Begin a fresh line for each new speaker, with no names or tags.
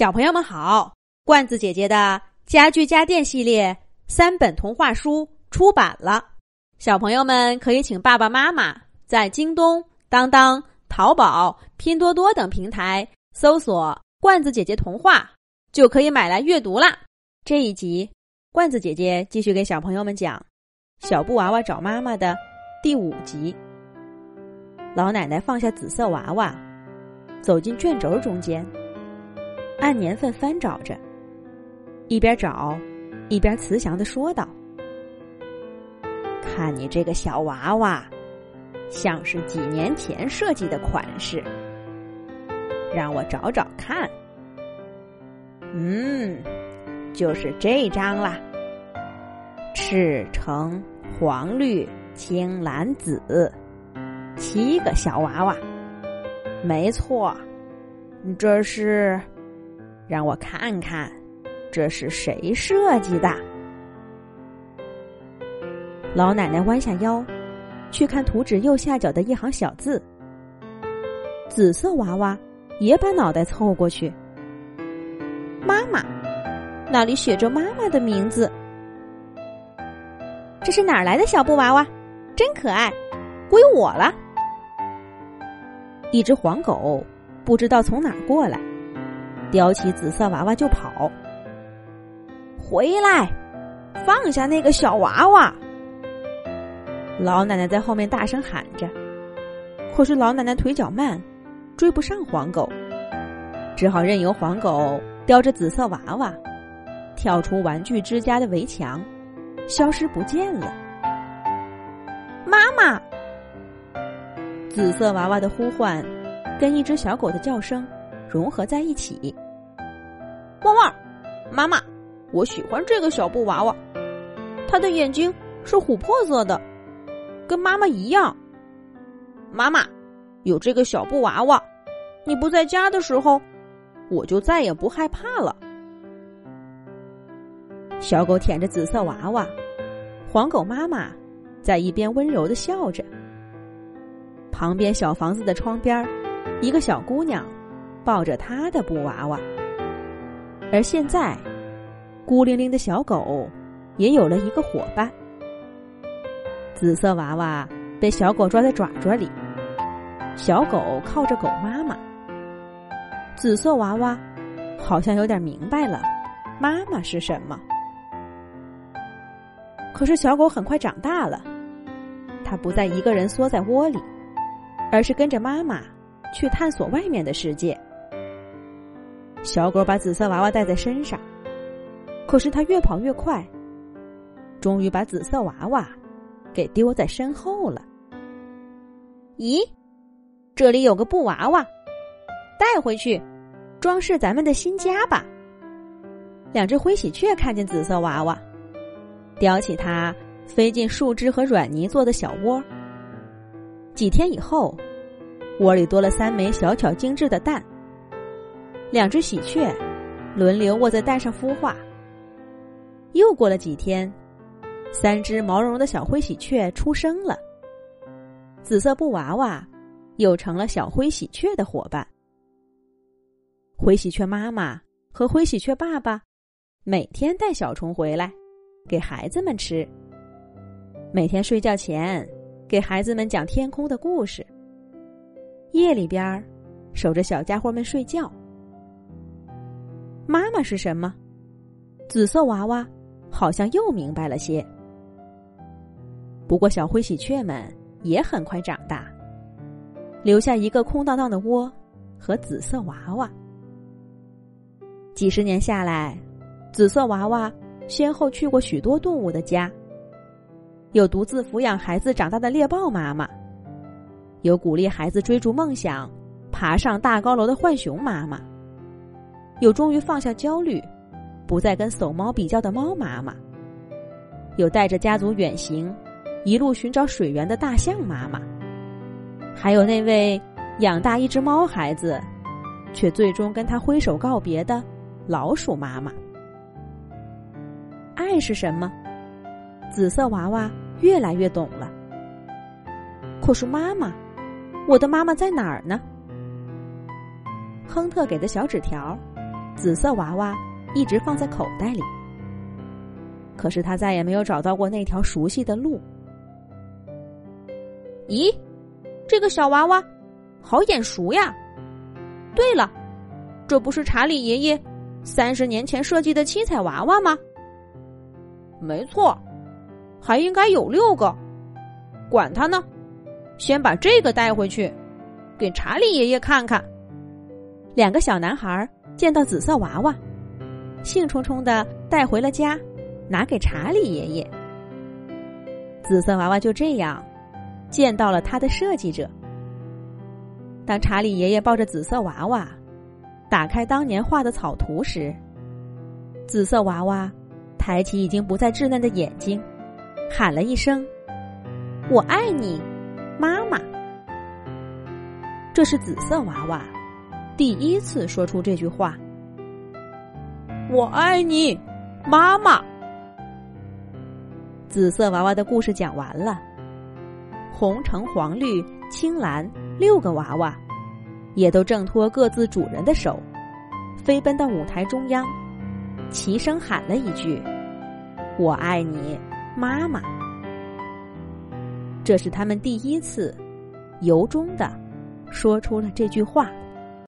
小朋友们好，罐子姐姐的家具家电系列三本童话书出版了，小朋友们可以请爸爸妈妈在京东、当当、淘宝、拼多多等平台搜索“罐子姐姐童话”，就可以买来阅读啦。这一集，罐子姐姐继续给小朋友们讲《小布娃娃找妈妈》的第五集。老奶奶放下紫色娃娃，走进卷轴中间。按年份翻找着，一边找，一边慈祥的说道：“看你这个小娃娃，像是几年前设计的款式，让我找找看。嗯，就是这张啦，赤橙黄绿青蓝紫，七个小娃娃，没错，这是。”让我看看，这是谁设计的？老奶奶弯下腰，去看图纸右下角的一行小字。紫色娃娃也把脑袋凑过去。妈妈，那里写着妈妈的名字。这是哪儿来的小布娃娃？真可爱，归我了。一只黄狗不知道从哪儿过来。叼起紫色娃娃就跑，回来，放下那个小娃娃！老奶奶在后面大声喊着，可是老奶奶腿脚慢，追不上黄狗，只好任由黄狗叼着紫色娃娃，跳出玩具之家的围墙，消失不见了。妈妈！紫色娃娃的呼唤，跟一只小狗的叫声。融合在一起。妈妈，我喜欢这个小布娃娃，它的眼睛是琥珀色的，跟妈妈一样。妈妈，有这个小布娃娃，你不在家的时候，我就再也不害怕了。小狗舔着紫色娃娃，黄狗妈妈在一边温柔的笑着。旁边小房子的窗边，一个小姑娘。抱着她的布娃娃，而现在，孤零零的小狗也有了一个伙伴。紫色娃娃被小狗抓在爪爪里，小狗靠着狗妈妈。紫色娃娃好像有点明白了，妈妈是什么。可是小狗很快长大了，它不再一个人缩在窝里，而是跟着妈妈去探索外面的世界。小狗把紫色娃娃带在身上，可是它越跑越快，终于把紫色娃娃给丢在身后了。咦，这里有个布娃娃，带回去装饰咱们的新家吧。两只灰喜鹊看见紫色娃娃，叼起它飞进树枝和软泥做的小窝。几天以后，窝里多了三枚小巧精致的蛋。两只喜鹊轮流卧在蛋上孵化。又过了几天，三只毛茸茸的小灰喜鹊出生了。紫色布娃娃又成了小灰喜鹊的伙伴。灰喜鹊妈妈和灰喜鹊爸爸每天带小虫回来，给孩子们吃。每天睡觉前给孩子们讲天空的故事。夜里边守着小家伙们睡觉。妈妈是什么？紫色娃娃好像又明白了些。不过小灰喜鹊们也很快长大，留下一个空荡荡的窝和紫色娃娃。几十年下来，紫色娃娃先后去过许多动物的家，有独自抚养孩子长大的猎豹妈妈，有鼓励孩子追逐梦想、爬上大高楼的浣熊妈妈。有终于放下焦虑，不再跟怂猫比较的猫妈妈；有带着家族远行，一路寻找水源的大象妈妈；还有那位养大一只猫孩子，却最终跟他挥手告别的老鼠妈妈。爱是什么？紫色娃娃越来越懂了。可是妈妈，我的妈妈在哪儿呢？亨特给的小纸条。紫色娃娃一直放在口袋里。可是他再也没有找到过那条熟悉的路。
咦，这个小娃娃好眼熟呀！对了，这不是查理爷爷三十年前设计的七彩娃娃吗？没错，还应该有六个。管他呢，先把这个带回去，给查理爷爷看看。
两个小男孩见到紫色娃娃，兴冲冲的带回了家。拿给查理爷爷，紫色娃娃就这样见到了他的设计者。当查理爷爷抱着紫色娃娃打开当年画的草图时，紫色娃娃抬起已经不再稚嫩的眼睛，喊了一声：“我爱你，妈妈。”这是紫色娃娃第一次说出这句话：“
我爱你，妈妈。”
紫色娃娃的故事讲完了，红、橙、黄、绿、青、蓝六个娃娃，也都挣脱各自主人的手，飞奔到舞台中央，齐声喊了一句：“我爱你，妈妈。”这是他们第一次由衷的说出了这句话。